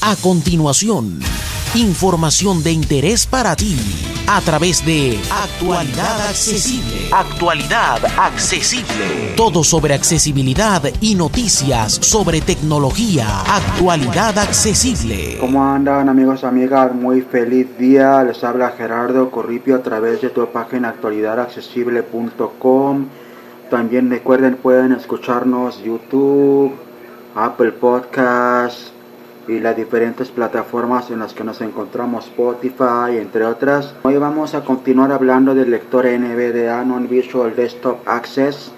A continuación, información de interés para ti a través de Actualidad Accesible. Actualidad Accesible. Todo sobre accesibilidad y noticias sobre tecnología. Actualidad Accesible. ¿Cómo andan amigos, amigas? Muy feliz día. Les habla Gerardo Corripio a través de tu página actualidadaccesible.com. También recuerden, pueden escucharnos YouTube, Apple Podcasts y las diferentes plataformas en las que nos encontramos, Spotify, entre otras. Hoy vamos a continuar hablando del lector NVDA, Non-Visual Desktop Access,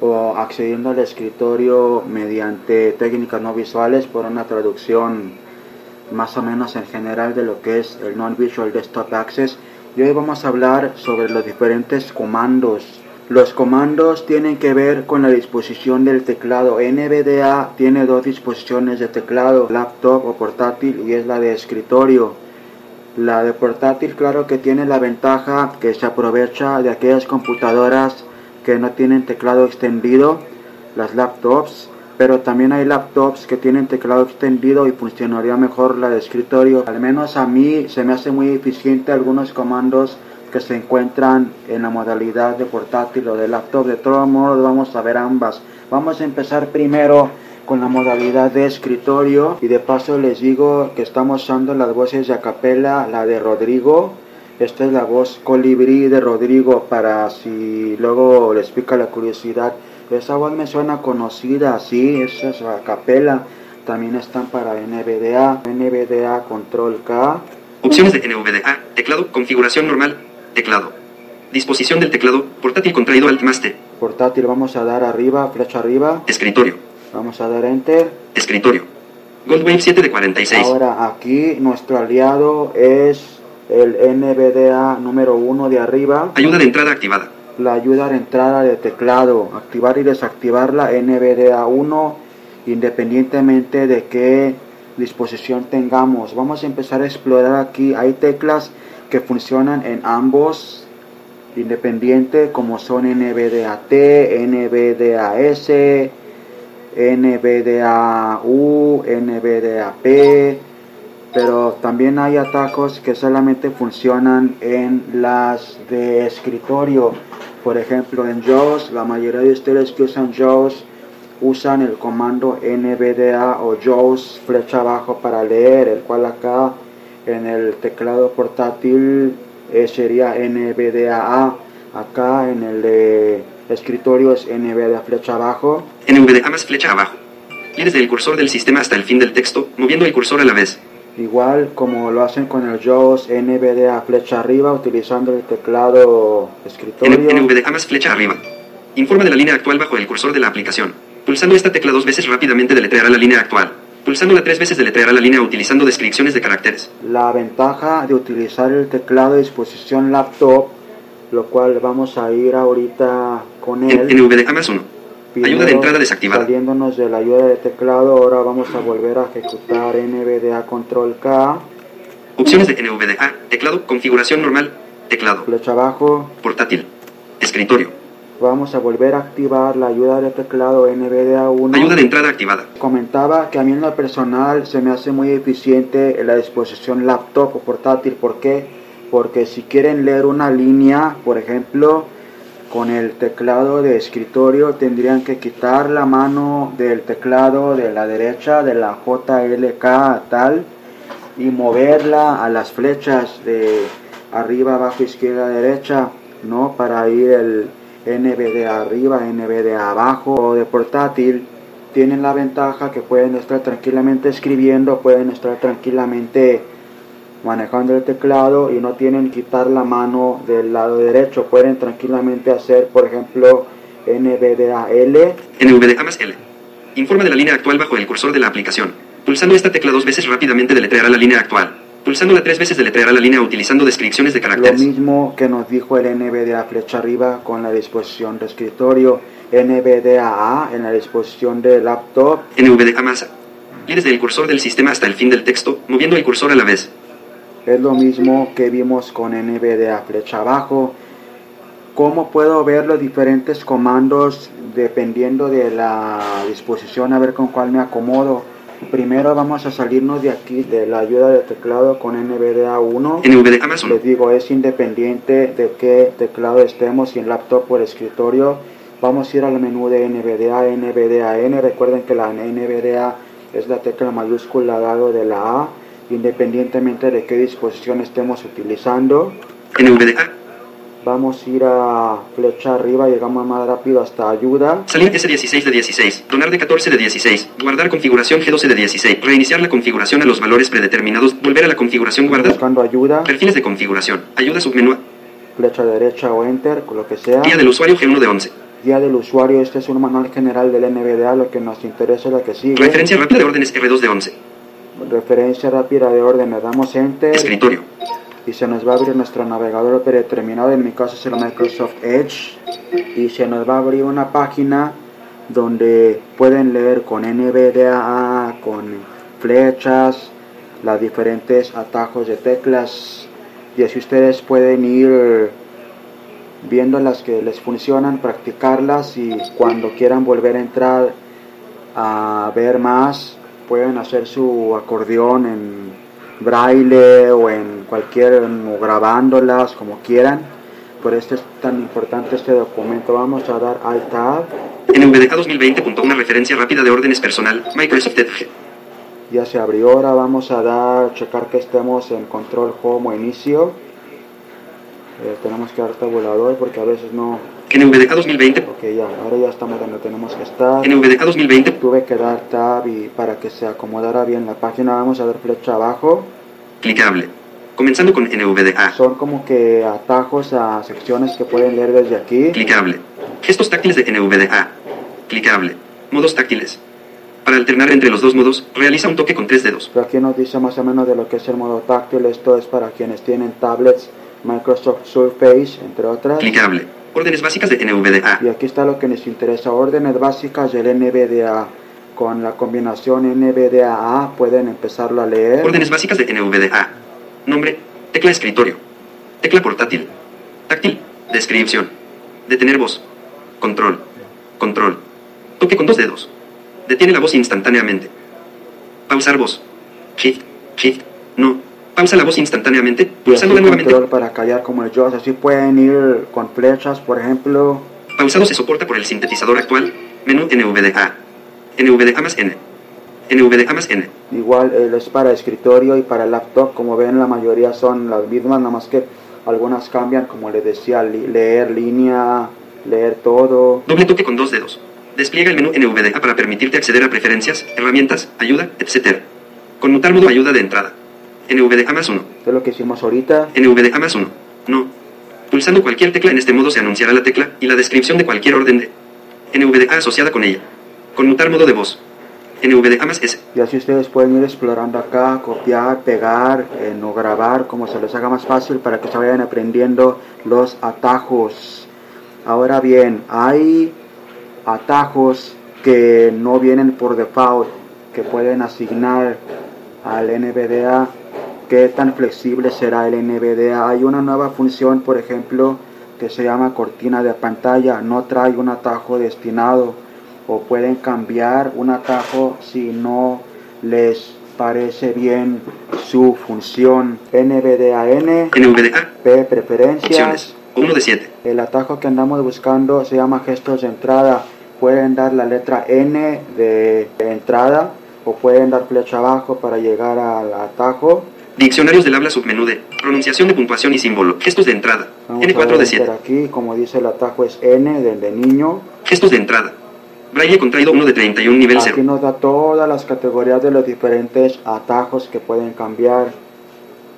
o accediendo al escritorio mediante técnicas no visuales por una traducción más o menos en general de lo que es el Non-Visual Desktop Access. Y hoy vamos a hablar sobre los diferentes comandos los comandos tienen que ver con la disposición del teclado. NVDA tiene dos disposiciones de teclado, laptop o portátil y es la de escritorio. La de portátil claro que tiene la ventaja que se aprovecha de aquellas computadoras que no tienen teclado extendido, las laptops, pero también hay laptops que tienen teclado extendido y funcionaría mejor la de escritorio. Al menos a mí se me hace muy eficiente algunos comandos que se encuentran en la modalidad de portátil o de laptop. De todos modos vamos a ver ambas. Vamos a empezar primero con la modalidad de escritorio y de paso les digo que estamos usando las voces de acapella, la de Rodrigo. Esta es la voz colibrí de Rodrigo para si luego les pica la curiosidad. Esa voz me suena conocida, sí, esa es acapella. También están para NVDA, NVDA Control K. Opciones de NVDA, teclado, configuración normal, Teclado. Disposición del teclado, portátil contraído Alt más T. Portátil vamos a dar arriba, flecha arriba. Escritorio. Vamos a dar Enter. Escritorio. Goldwave 7 de 46. Ahora aquí nuestro aliado es el NVDA número 1 de arriba. Ayuda de entrada activada. La ayuda de entrada de teclado. Activar y desactivar la NVDA 1 independientemente de qué disposición tengamos. Vamos a empezar a explorar aquí. Hay teclas que funcionan en ambos independiente como son NVDAT, NVDAS, NVDAU, NVDAP, pero también hay atajos que solamente funcionan en las de escritorio. Por ejemplo, en JAWS, la mayoría de ustedes que usan JAWS usan el comando NVDA o JAWS flecha abajo para leer, el cual acá en el teclado portátil eh, sería NVDA. Acá en el de escritorio es NVDA flecha abajo. NVDA más flecha abajo. Y desde el cursor del sistema hasta el fin del texto, moviendo el cursor a la vez. Igual como lo hacen con el JAWS NVDA flecha arriba utilizando el teclado escritorio. NVDA más flecha arriba. Informa de la línea actual bajo el cursor de la aplicación. Pulsando esta tecla dos veces rápidamente deletreará la línea actual. Pulsándola tres veces deletreará la línea utilizando descripciones de caracteres. La ventaja de utilizar el teclado de disposición laptop, lo cual vamos a ir ahorita con él. NVDA más 1. Ayuda de entrada desactivada. Saliéndonos de la ayuda de teclado, ahora vamos a volver a ejecutar NVDA Control K. Opciones de NVDA, teclado, configuración normal, teclado. Flecha abajo. Portátil. Escritorio. Vamos a volver a activar la ayuda de teclado NVDA 1. Ayuda de entrada activada. Comentaba que a mí en lo personal se me hace muy eficiente la disposición laptop o portátil. ¿Por qué? Porque si quieren leer una línea, por ejemplo, con el teclado de escritorio tendrían que quitar la mano del teclado de la derecha, de la JLK tal, y moverla a las flechas de arriba, abajo, izquierda, derecha, ¿no? Para ir el NVDA arriba, NVDA abajo o de portátil, tienen la ventaja que pueden estar tranquilamente escribiendo, pueden estar tranquilamente manejando el teclado y no tienen que quitar la mano del lado derecho. Pueden tranquilamente hacer, por ejemplo, NVDA L. NVDA más L. Informa de la línea actual bajo el cursor de la aplicación. Pulsando esta tecla dos veces rápidamente deletreará la línea actual. Pulsándola tres veces deletreará la línea utilizando descripciones de caracteres. Lo mismo que nos dijo el NVDA flecha arriba con la disposición de escritorio, NVDA en la disposición de laptop. NVDA más y desde el cursor del sistema hasta el fin del texto, moviendo el cursor a la vez. Es lo mismo que vimos con NVDA flecha abajo. ¿Cómo puedo ver los diferentes comandos dependiendo de la disposición? A ver con cuál me acomodo. Primero vamos a salirnos de aquí de la ayuda de teclado con NVDA 1. NVDA 1. Les digo, es independiente de qué teclado estemos, si en laptop o escritorio. Vamos a ir al menú de NVDA, NVDA N. Recuerden que la NVDA es la tecla mayúscula al lado de la A, independientemente de qué disposición estemos utilizando. NVDA. Vamos a ir a flecha arriba, llegamos más rápido hasta ayuda. Salir S16 de 16. Donar de 14 de 16. Guardar configuración G12 de 16. Reiniciar la configuración a los valores predeterminados. Volver a la configuración guardar. Buscando ayuda, Perfiles de configuración. Ayuda submenú. flecha derecha o enter, con lo que sea. Guía del usuario G1 de 11. Guía del usuario, este es un manual general del NVDA, lo que nos interesa es lo que sigue. Referencia rápida de órdenes R2 de 11. Referencia rápida de orden, le damos enter Escritorio. Y se nos va a abrir nuestro navegador predeterminado, en mi caso es el Microsoft Edge, y se nos va a abrir una página donde pueden leer con NVDA, con flechas, los diferentes atajos de teclas, y así ustedes pueden ir viendo las que les funcionan, practicarlas y cuando quieran volver a entrar a ver más, pueden hacer su acordeón en braille o en cualquier, o grabándolas como quieran. Por esto es tan importante este documento. Vamos a dar Alt Tab. NVDA 2020. Una referencia rápida de órdenes personal. Microsoft Edge. Ya se abrió. Ahora vamos a dar, checar que estemos en control home o inicio. Eh, tenemos que dar tabulador porque a veces no. NVDA 2020. Ok, ya, ahora ya estamos donde tenemos que estar. NVDA 2020. Tuve que dar tab y para que se acomodara bien la página vamos a dar flecha abajo. Clicable. Comenzando con NVDA. Son como que atajos a secciones que pueden leer desde aquí. Clicable. Gestos táctiles de NVDA. Clicable. Modos táctiles. Para alternar entre los dos modos, realiza un toque con tres dedos. Pero aquí nos dice más o menos de lo que es el modo táctil. Esto es para quienes tienen tablets, Microsoft Surface, entre otras. Clicable. Órdenes básicas de NVDA. Y aquí está lo que nos interesa, órdenes básicas del NVDA. Con la combinación NVDA pueden empezarlo a leer. Órdenes básicas de NVDA. Nombre. Tecla escritorio. Tecla portátil. Táctil. Descripción. Detener voz. Control. Control. Toque con dos dedos. Detiene la voz instantáneamente. Pausar voz. Shift. Shift. No. Pausa la voz instantáneamente. Pulsándola nuevamente. control para callar como el JAWS. Así pueden ir con flechas, por ejemplo. Pausado se soporta por el sintetizador actual. Menú NVDA. NVDA más N. NVDA más N. Igual eh, es para escritorio y para laptop, como ven la mayoría son las mismas, nada más que algunas cambian, como les decía, li- leer línea, leer todo. Doble toque con dos dedos. Despliega el menú NVDA para permitirte acceder a preferencias, herramientas, ayuda, etc. Conmutar modo ayuda de entrada. NVDA más 1. Esto es lo que hicimos ahorita. NVDA más 1. No. Pulsando cualquier tecla en este modo se anunciará la tecla y la descripción de cualquier orden de NVDA asociada con ella. Conmutar modo de voz. Y así ustedes pueden ir explorando acá, copiar, pegar, eh, no grabar, como se les haga más fácil para que se vayan aprendiendo los atajos. Ahora bien, hay atajos que no vienen por default, que pueden asignar al NVDA. ¿Qué tan flexible será el NVDA? Hay una nueva función, por ejemplo, que se llama cortina de pantalla. No trae un atajo destinado o pueden cambiar un atajo si no les parece bien su función. NVDAN, NVDA. P preferencias. Opciones. 1 de 7. El atajo que andamos buscando se llama gestos de entrada. Pueden dar la letra N de entrada o pueden dar flecha abajo para llegar al atajo. Diccionarios del habla submenú de pronunciación de puntuación y símbolo. Gestos de entrada. Vamos a N4 ver de 7. enter aquí, como dice el atajo es N del de niño. Gestos de entrada. Braille contraído 1 de 31 nivel Aquí 0. nos da todas las categorías de los diferentes atajos que pueden cambiar,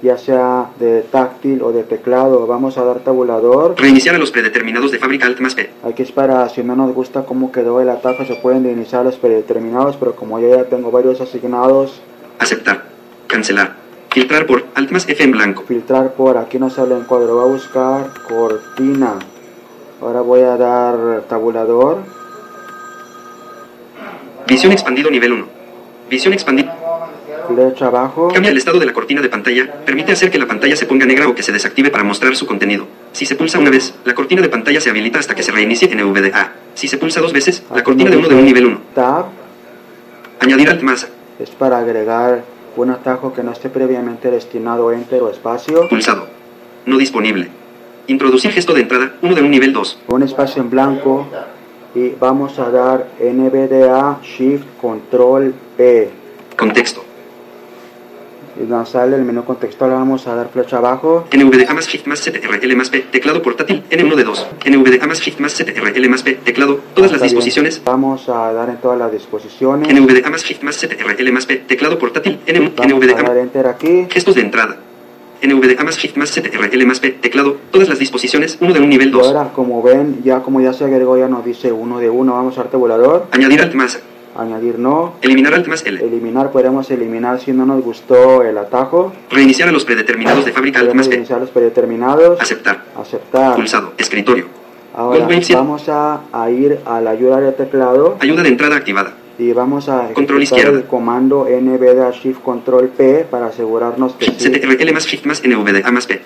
ya sea de táctil o de teclado. Vamos a dar tabulador. Reiniciar a los predeterminados de fábrica Alt más P. Aquí es para si no nos gusta cómo quedó el atajo, se pueden iniciar los predeterminados, pero como yo ya tengo varios asignados, Aceptar. Cancelar. Filtrar por Alt más F en blanco. filtrar por aquí no sale en cuadro, voy a buscar cortina. Ahora voy a dar tabulador. Visión expandido nivel 1. Visión expandida. Flecha abajo. Cambia el estado de la cortina de pantalla. Permite hacer que la pantalla se ponga negra o que se desactive para mostrar su contenido. Si se pulsa una vez, la cortina de pantalla se habilita hasta que se reinicie en NVDA. Si se pulsa dos veces, la cortina de uno de un nivel 1. Tab. Añadir Alt más. es para agregar un atajo que no esté previamente destinado a enter o espacio. Pulsado. No disponible. Introducir gesto de entrada, uno de un nivel 2. Un espacio en blanco y vamos a dar NVDA Shift Control P. Contexto. Y nos sale el menú contextual, vamos a dar flecha abajo. NVDA más Shift más CTRL más P. Teclado portátil N1 de 2. NVDA más Shift más CTRL más P. Teclado. Todas las bien. disposiciones. Vamos a dar en todas las disposiciones. NVDA más Shift más CTRL más P. Teclado portátil N1. Vamos a NVDA dar enter aquí. Gestos de entrada. NVDA más Shift más más P. Teclado. Todas las disposiciones. Uno de un nivel Y 2. ahora, como ven, ya como ya se agregó, ya nos dice uno de uno. Vamos a dar tabulador. Añadir Alt más. Añadir no. Eliminar Alt más L. Eliminar, podemos eliminar si no nos gustó el atajo. Reiniciar a los predeterminados de fábrica Alt más P. iniciar los predeterminados. Aceptar. Aceptar. Pulsado. Escritorio. Ahora vamos a, a ir a la ayuda de teclado Ayuda de entrada activada. Y vamos a Control izquierda. el comando NVDA Shift Control P para asegurarnos que sí. CTRL más Shift más NVDA más P.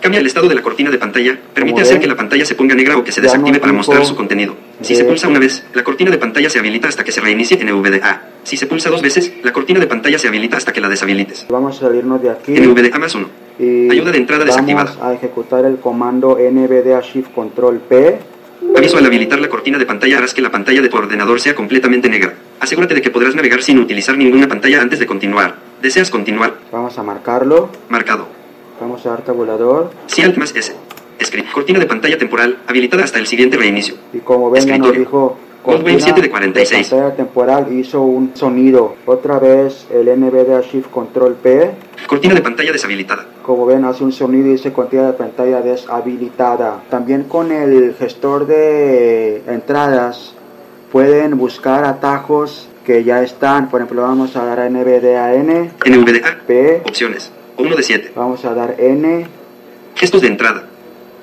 Cambia el estado de la cortina de pantalla. Permite hacer que la pantalla se ponga negra o que se desactive para mostrar su contenido. Si se pulsa una vez, la cortina de pantalla se habilita hasta que se reinicie NVDA. Si se pulsa dos veces, la cortina de pantalla se habilita hasta que la deshabilites. Vamos a salirnos de aquí NVDA más 1. y Ayuda de entrada vamos desactivada. a ejecutar el comando NVDA Shift Control P. Aviso al habilitar la cortina de pantalla harás que la pantalla de tu ordenador sea completamente negra. Asegúrate de que podrás navegar sin utilizar ninguna pantalla antes de continuar. ¿Deseas continuar? Vamos a marcarlo. Marcado. Vamos a dar tabulador Si Alt más S. Script. Cortina de pantalla temporal habilitada hasta el siguiente reinicio. y como ven ya nos dijo Goldwave cortina 7 de 46. pantalla temporal hizo un sonido. Otra vez el NVDA Shift Control P. Cortina de pantalla deshabilitada. Como ven, hace un sonido y dice cortina de pantalla deshabilitada. También con el gestor de entradas pueden buscar atajos que ya están. Por ejemplo, vamos a dar a NVDAN, NVDA. P, Opciones. 1 de 7. vamos a dar N. Gestos de entrada.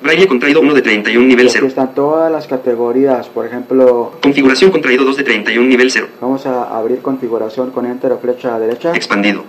Braille contraído 1 de 31 Y nivel aquí 0. están todas las categorías. Por ejemplo, Configuración contraído 2 de 31 nivel 0. vamos a abrir configuración con Enter o flecha derecha. Expandido.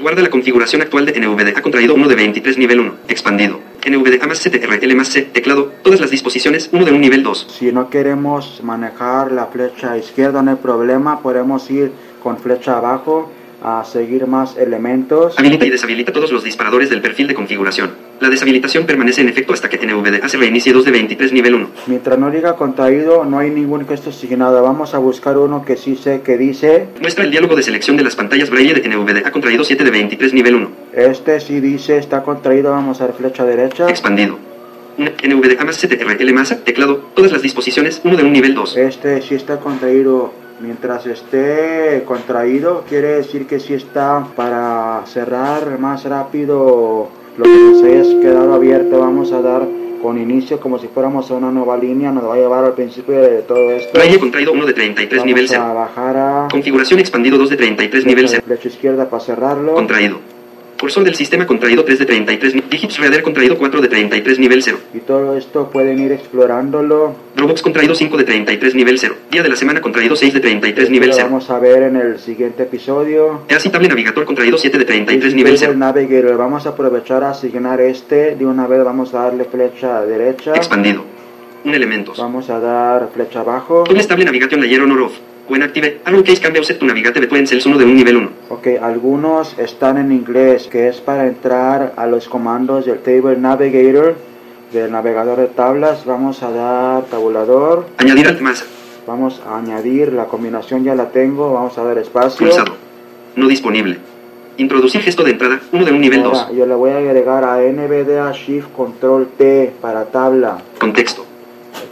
Guarda la configuración actual de NVDA contraído 1 de 23 nivel 1. Expandido. NVDA más CTRL más C. Teclado. Todas las disposiciones 1 de un nivel 2. Si no queremos manejar la flecha izquierda, no hay problema. Podemos ir con flecha abajo a seguir más elementos. Habilita y deshabilita todos los disparadores del perfil de configuración. La deshabilitación permanece en efecto hasta que NVDA se reinicie 2 de 23 nivel 1. Mientras no diga contraído, no hay ningún gesto asignado. Vamos a buscar uno que sí sé que dice. Muestra el diálogo de selección de las pantallas Braille de NVDA contraído 7 de 23 nivel 1. Este sí dice está contraído. Vamos a dar flecha derecha. Expandido. NVDA más CTRL más teclado. Todas las disposiciones 1 de un nivel 2. Este sí está contraído. Mientras esté contraído, quiere decir que sí está para cerrar más rápido lo que nos haya quedado abierto. Vamos a dar con inicio como si fuéramos a una nueva línea. Nos va a llevar al principio de todo esto. Braille contraído 1 de 33 nivel Vamos a 0. bajar a Configuración expandido 2 de 33 nivel 0. flecha izquierda para cerrarlo. Contraído. Cursor del sistema contraído 3 de 33. ni- Digits Reader contraído 4 de 33 nivel 0. Y todo esto pueden ir explorándolo. Dropbox contraído 5 de 33 nivel 0. Día de la semana contraído 6 de 33 nivel Lo 0. vamos a ver en el siguiente episodio. Así Navigator contraído 7 de 33 nivel Table 0. Navigator. Vamos a aprovechar a asignar este. De una vez vamos a darle flecha derecha. Expandido. Un elementos. Vamos a dar flecha abajo. Doble estable Navigation Layer on or off. When active, Case Cambia Set to Navigate Between Cells 1 de un nivel 1. Ok, algunos están en inglés, que es para entrar a los comandos del Table Navigator, del navegador de tablas. Vamos a dar tabulador. Añadir Alt más. Vamos a añadir, la combinación ya la tengo. Vamos a dar espacio. Pulsado. No disponible. Introducir gesto de entrada 1 de un nivel 2. Ahora, yo le voy a agregar a NVDA Shift Control T para tabla. Contexto.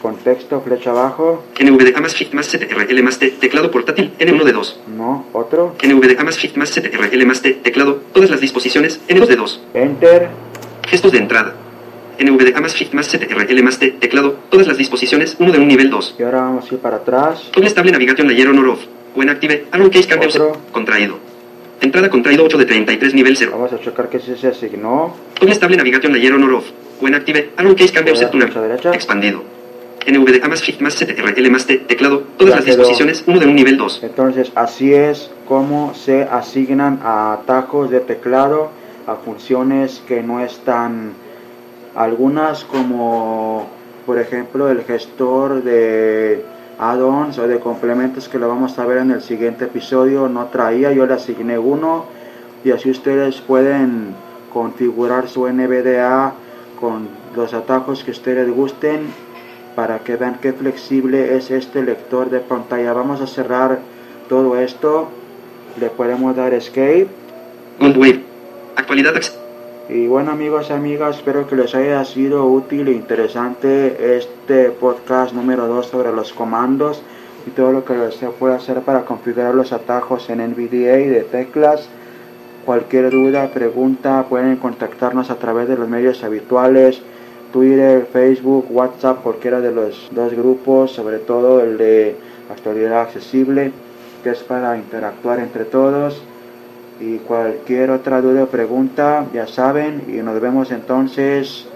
Contexto, flecha abajo. NVDA más Shift más CTRL más T. Teclado portátil N1 de 2. No, otro. NVDA más Shift más CTRL más T. Teclado. Todas las disposiciones N2 de 2. Enter. Gestos de entrada. NVDA más Shift más CTRL más T. Teclado. Todas las disposiciones 1 de un nivel 2. Y ahora vamos a ir para atrás. Doble estable Navigation Layer on or off. When active, Arrow Case Cambia Otro. Contraído. Entrada contraído 8 de 33 nivel 0. Vamos a checar que sí se asignó. Doble estable Navigation Layer on or off. When active, Arrow Case derecha. Expandido. NVDA más Shift más CTRL más T. Teclado. Todas las disposiciones 1 de un nivel 2. Entonces, así es como se asignan a atajos de teclado a funciones que no están. Algunas como, por ejemplo, el gestor de add-ons o de complementos que lo vamos a ver en el siguiente episodio. No traía, yo le asigné uno y así ustedes pueden configurar su NVDA con los atajos que ustedes gusten para que vean qué flexible es este lector de pantalla. Vamos a cerrar todo esto. Le podemos dar escape. Actualidad. Y bueno amigos y amigas, espero que les haya sido útil e interesante este podcast número 2 sobre los comandos y todo lo que se puede hacer para configurar los atajos en NVDA y de teclas. Cualquier duda, pregunta, pueden contactarnos a través de los medios habituales, Twitter, Facebook, WhatsApp, cualquiera de los dos grupos, sobre todo el de actualidad accesible, que es para interactuar entre todos. Y cualquier otra duda o pregunta, ya saben, y nos vemos entonces